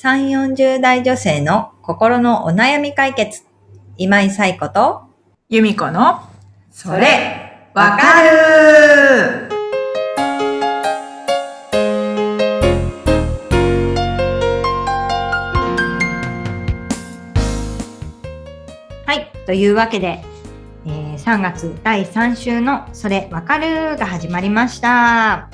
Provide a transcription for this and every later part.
3、40代女性の心のお悩み解決。今井彩子と、由美子の、それ、わかるはい。というわけで、えー3月第3週のそれわかるが始まりました。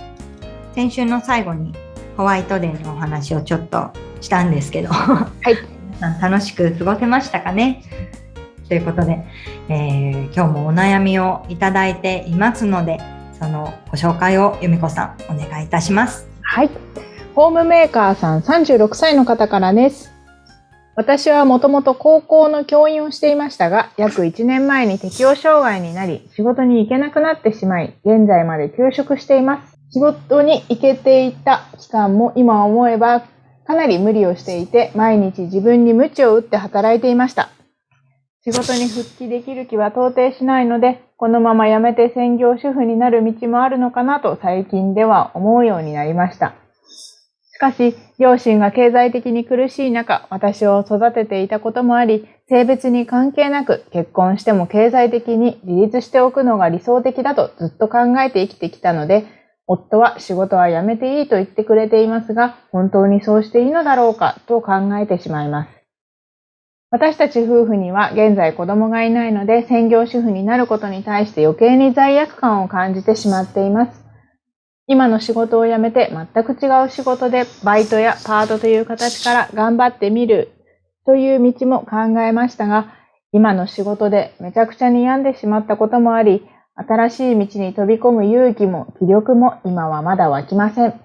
先週の最後にホワイトデーのお話をちょっとしたんですけど、はい皆さん楽しく過ごせましたかね？ということで、えー今日もお悩みをいただいていますので、そのご紹介を由美子さんお願いいたします。はい。ホームメーカーさん36歳の方からです。私はもともと高校の教員をしていましたが、約1年前に適応障害になり、仕事に行けなくなってしまい、現在まで休職しています。仕事に行けていた期間も今思えばかなり無理をしていて、毎日自分に鞭を打って働いていました。仕事に復帰できる気は到底しないので、このまま辞めて専業主婦になる道もあるのかなと最近では思うようになりました。しかし、両親が経済的に苦しい中、私を育てていたこともあり、性別に関係なく結婚しても経済的に自立しておくのが理想的だとずっと考えて生きてきたので、夫は仕事は辞めていいと言ってくれていますが、本当にそうしていいのだろうかと考えてしまいます。私たち夫婦には現在子供がいないので、専業主婦になることに対して余計に罪悪感を感じてしまっています。今の仕事を辞めて全く違う仕事でバイトやパートという形から頑張ってみるという道も考えましたが、今の仕事でめちゃくちゃに病んでしまったこともあり、新しい道に飛び込む勇気も気力も今はまだ湧きません。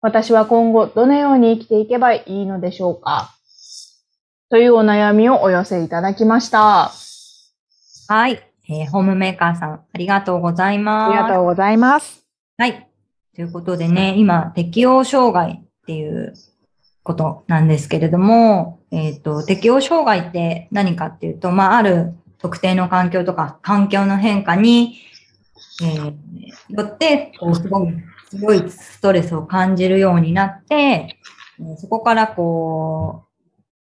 私は今後どのように生きていけばいいのでしょうかというお悩みをお寄せいただきました。あはい。えーホームメーカーさん、ありがとうございます。りがとうございます。はい。ということでね、今、適応障害っていうことなんですけれども、えっ、と、適応障害って何かっていうと、まあ、ある特定の環境とか環境の変化に、えーよって、こう、すごい強いストレスを感じるようになって、えそこからこ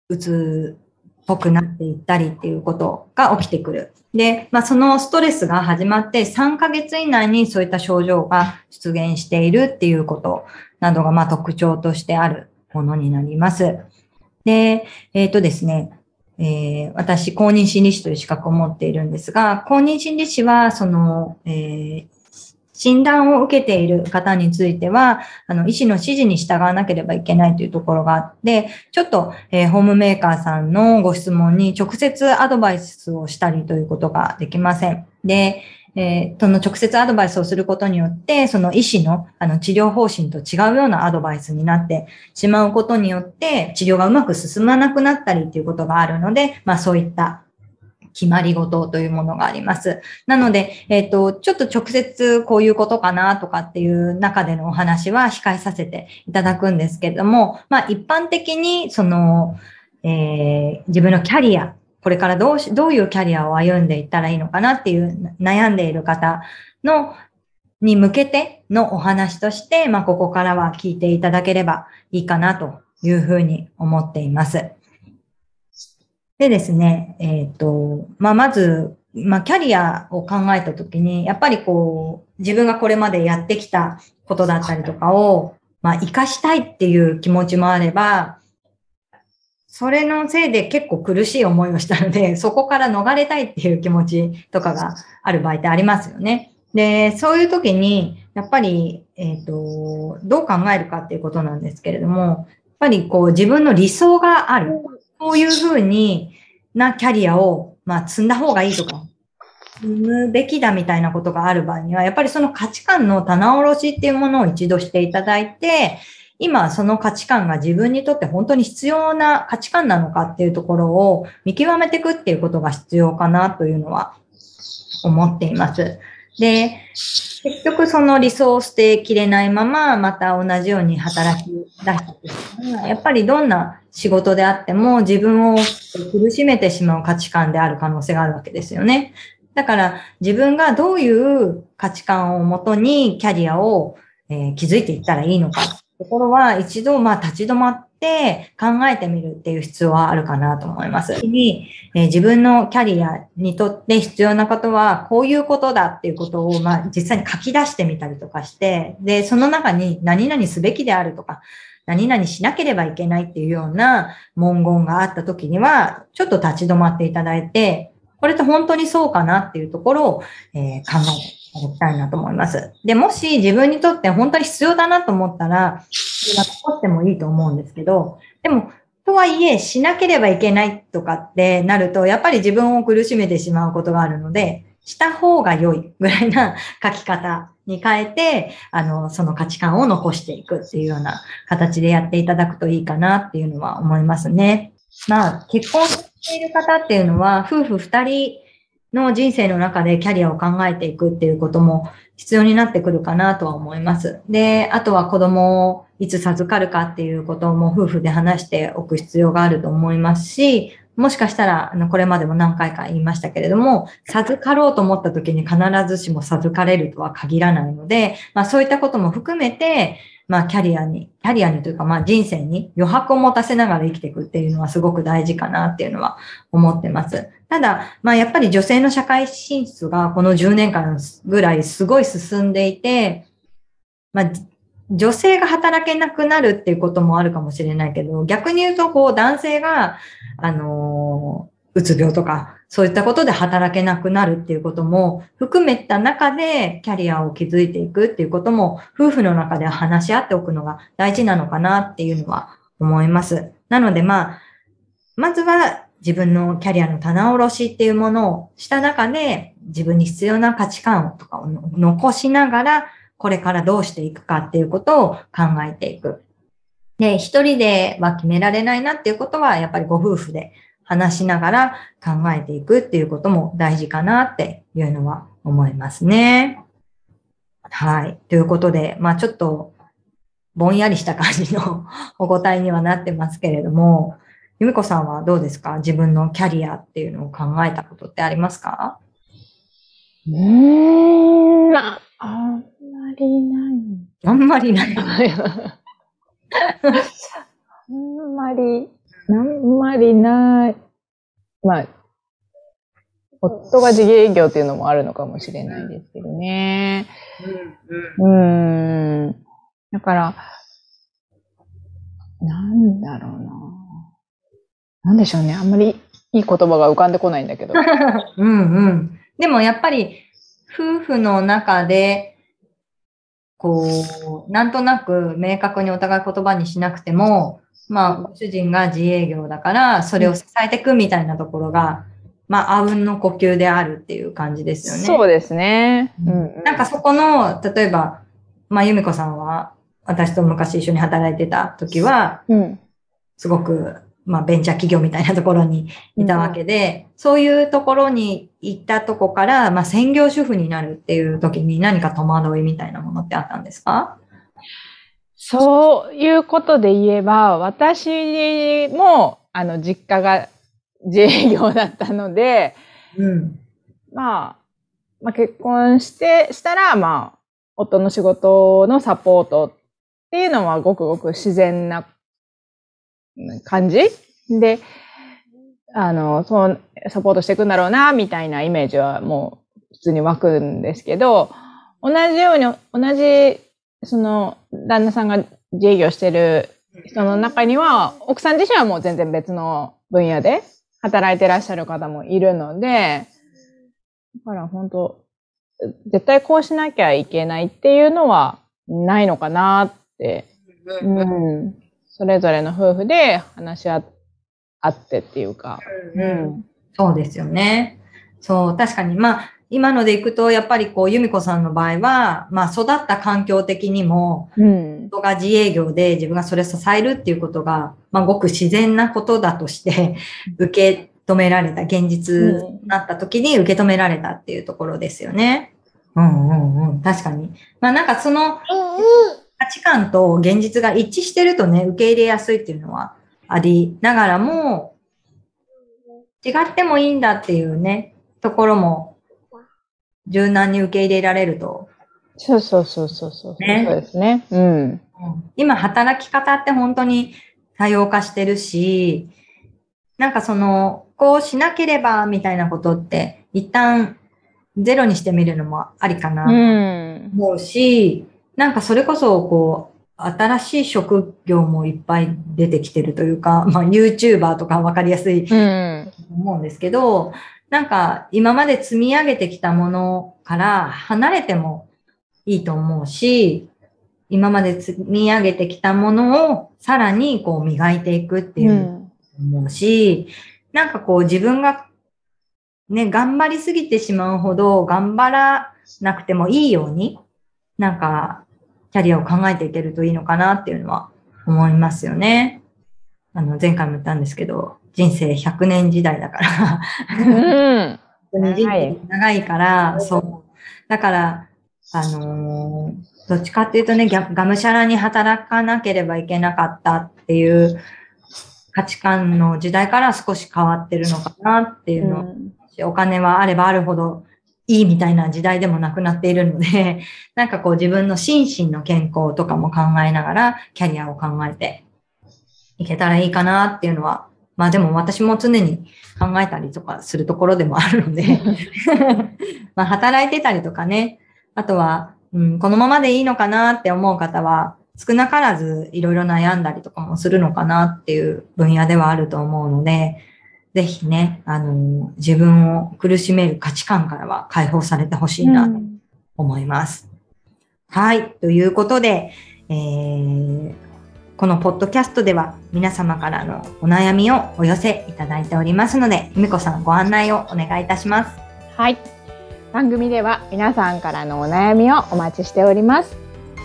う、うつっぽくなっていったりっていうことが起きてくる。で、まあ、そのストレスが始まって3ヶ月以内にそういった症状が出現しているっていうことなどが、まあ、特徴としてあるものになります。で、えっ、とですね、えー私、公認心理師という資格を持っているんですが、公認心理師は、その、えー診断を受けている方については、あの、医師の指示に従わなければいけないというところがあって、ちょっと、えーホームメーカーさんのご質問に直接アドバイスをしたりということができません。で、えーその直接アドバイスをすることによって、その医師のあの治療方針と違うようなアドバイスになってしまうことによって、治療がうまく進まなくなったりということがあるので、まあそういった決まり事というものがあります。なので、えっ、と、ちょっと直接こういうことかなとかっていう中でのお話は控えさせていただくんですけれども、まあ一般的にその、えー自分のキャリア、これからどうし、どういうキャリアを歩んでいったらいいのかなっていう悩んでいる方の、に向けてのお話として、まあここからは聞いていただければいいかなというふうに思っています。でですね、えっ、と、まあ、まず、まあ、キャリアを考えたときに、やっぱりこう、自分がこれまでやってきたことだったりとかを、まあ、活かしたいっていう気持ちもあれば、それのせいで結構苦しい思いをしたので、そこから逃れたいっていう気持ちとかがある場合ってありますよね。で、そういう時に、やっぱり、えっ、と、どう考えるかっていうことなんですけれども、やっぱりこう自分の理想がある。こういうふうになキャリアを、まあ、積んだ方がいいとか、積むべきだみたいなことがある場合には、やっぱりその価値観の棚卸しっていうものを一度していただいて、今その価値観が自分にとって本当に必要な価値観なのかっていうところを見極めていくっていうことが必要かなというのは思っています。で、結局その理想を捨てきれないまま、また同じように働き出したとしたらやっぱりどんな仕事であっても自分を苦しめてしまう価値観である可能性があるわけですよね。だから自分がどういう価値観をもとにキャリアを、えー築いていったらいいのかところは一度まあ立ち止まって考えてみるっていう必要はあるかなと思います。にえ自分のキャリアにとって必要なことはこういうことだっていうことを、まあ、実際に書き出してみたりとかして、で、その中に何々すべきであるとか、何々しなければいけないっていうような文言があった時には、ちょっと立ち止まっていただいて、これって本当にそうかなっていうところを、え考えていただきたいなと思います。で、もし自分にとって本当に必要だなと思ったら、今残ってもいいと思うんですけど、でも、とはいえ、しなければいけないとかってなると、やっぱり自分を苦しめてしまうことがあるので、した方が良いぐらいな書き方に変えて、あの、その価値観を残していくっていうような形でやっていただくといいかなっていうのは思いますね。まあ、結婚している方っていうのは、夫婦二人の人生の中でキャリアを考えていくっていうことも必要になってくるかなとは思います。で、あとは子供をいつ授かるかっていうことも夫婦で話しておく必要があると思いますし、もしかしたら、これまでも何回か言いましたけれども、授かろうと思った時に必ずしも授かれるとは限らないので、まあそういったことも含めて、まあキャリアに、キャリアにというかまあ人生に余白を持たせながら生きていくっていうのはすごく大事かなっていうのは思ってます。ただ、まあやっぱり女性の社会進出がこの10年間ぐらいすごい進んでいて、まあ女性が働けなくなるっていうこともあるかもしれないけど、逆に言うとこう男性が、あのーうつ病とか、そういったことで働けなくなるっていうことも含めた中でキャリアを築いていくっていうことも夫婦の中で話し合っておくのが大事なのかなっていうのは思います。なのでまあ、まずは自分のキャリアの棚卸しっていうものをした中で自分に必要な価値観とかを残しながらこれからどうしていくかっていうことを考えていく。で、一人では決められないなっていうことはやっぱりご夫婦で話しながら考えていくっていうことも大事かなっていうのは思いますね。はい。ということで、まあちょっとぼんやりした感じの お答えにはなってますけれども、由美子さんはどうですか？自分のキャリアっていうのを考えたことってありますか？うーん、ああんまりない。あんまりない。あんまり、あんまりない。まあ、夫が自営業っていうのもあるのかもしれないですけどね。うん。だから、なんだろうな。なんでしょうね。あんまりいい言葉が浮かんでこないんだけど。うんうん。でもやっぱり夫婦の中で、こう、なんとなく明確にお互い言葉にしなくても、まあ、ご主人が自営業だから、それを支えていくみたいなところが、まあ、あうんの呼吸であるっていう感じですよね。そうですね。うんうんなんかそこの、例えば、まあ、由美子さんは、私と昔一緒に働いてた時は、うん。すごく、まあ、ベンチャー企業みたいなところにいたわけで、そういうところに行ったとこから、まあ、専業主婦になるっていう時に何か戸惑いみたいなものってあったんですか？そういうことで言えば、私も、あの、実家が 自営業だったので、うん。まあ、まあ、結婚して、したら、まあ、夫の仕事のサポートっていうのはごくごく自然なうん感じ？で、あの、そう、サポートしていくんだろうな、みたいなイメージはもう普通に湧くんですけど、同じように、同じ、その、旦那さんが自営業してる人の中には、奥さん自身はもう全然別の分野で働いてらっしゃる方もいるので、だから本当、絶対こうしなきゃいけないっていうのはないのかなって、うん、それぞれの夫婦で話し合ってっていうか、うん、そうですよね。そう、確かに、まあ、今のでいくと、やっぱりこう、由美子さんの場合は、まあ、育った環境的にも、うん、夫が自営業で自分がそれを支えるっていうことが、まあ、ごく自然なことだとして、受け止められた、現実になった時に受け止められたっていうところですよね。うんうんうん。確かに。まあなんかその価値観と現実が一致してるとね、受け入れやすいっていうのはありながらも、違ってもいいんだっていうね、ところも柔軟に受け入れられるとそうそうそうそうそう、ねそうですね。うん。今、働き方って本当に多様化してるし、なんかその、こうしなければみたいなことって、一旦ゼロにしてみるのもありかなうん。思うし、なんかそれこそ、こう、新しい職業もいっぱい出てきてるというか、まあ YouTuber とかわかりやすいうん。と思うんですけど、なんか今まで積み上げてきたものから離れてもいいと思うし、今まで積み上げてきたものをさらにこう磨いていくっていう。思うし、なんかこう自分がね、頑張りすぎてしまうほど頑張らなくてもいいように、なんかキャリアを考えていけるといいのかなっていうのは思いますよね。あの、前回も言ったんですけど、人生100年時代だから、うん。人長い生長いから、そう。だから、あのーどっちかっていうとね、がむしゃらに働かなければいけなかったっていう価値観の時代から少し変わってるのかなっていうのを、お金はあればあるほどいいみたいな時代でもなくなっているので、なんかこう自分の心身の健康とかも考えながら、キャリアを考えていけたらいいかなっていうのは、まあでも私も常に考えたりとかするところでもあるので、まあ働いてたりとかね、あとは、うん、このままでいいのかなって思う方は、少なからずいろいろ悩んだりとかもするのかなっていう分野ではあると思うので、ぜひね、あの、自分を苦しめる価値観からは解放されてほしいなと思います。はい。ということで、えーこのポッドキャストでは皆様からのお悩みをお寄せいただいておりますので、ゆみこさんご案内をお願いいたします。はい。番組では皆さんからのお悩みをお待ちしております。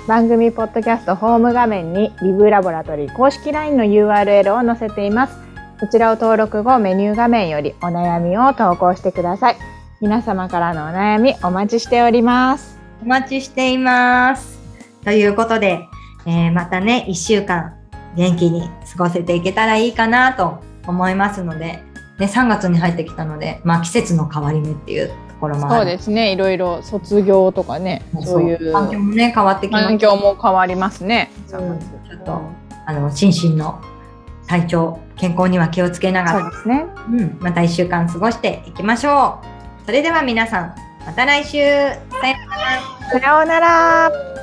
番組ポッドキャストホーム画面にリブラボラトリー公式 LINE の URL を載せています。こちらを登録後メニュー画面よりお悩みを投稿してください。皆様からのお悩みお待ちしております。お待ちしています。ということで、えーまたね、一週間元気に過ごせていけたらいいかなと思いますので、ね、3月に入ってきたので、まあ季節の変わり目っていうところもあそうる。ですね。いろいろ卒業とかね、そういう環境もね、変わってきま環境も変わりますね。そうちょっと、あの、心身の体調、健康には気をつけながら、そうですね。うん、また一週間過ごしていきましょう。それでは皆さん、また来週さよならさようなら。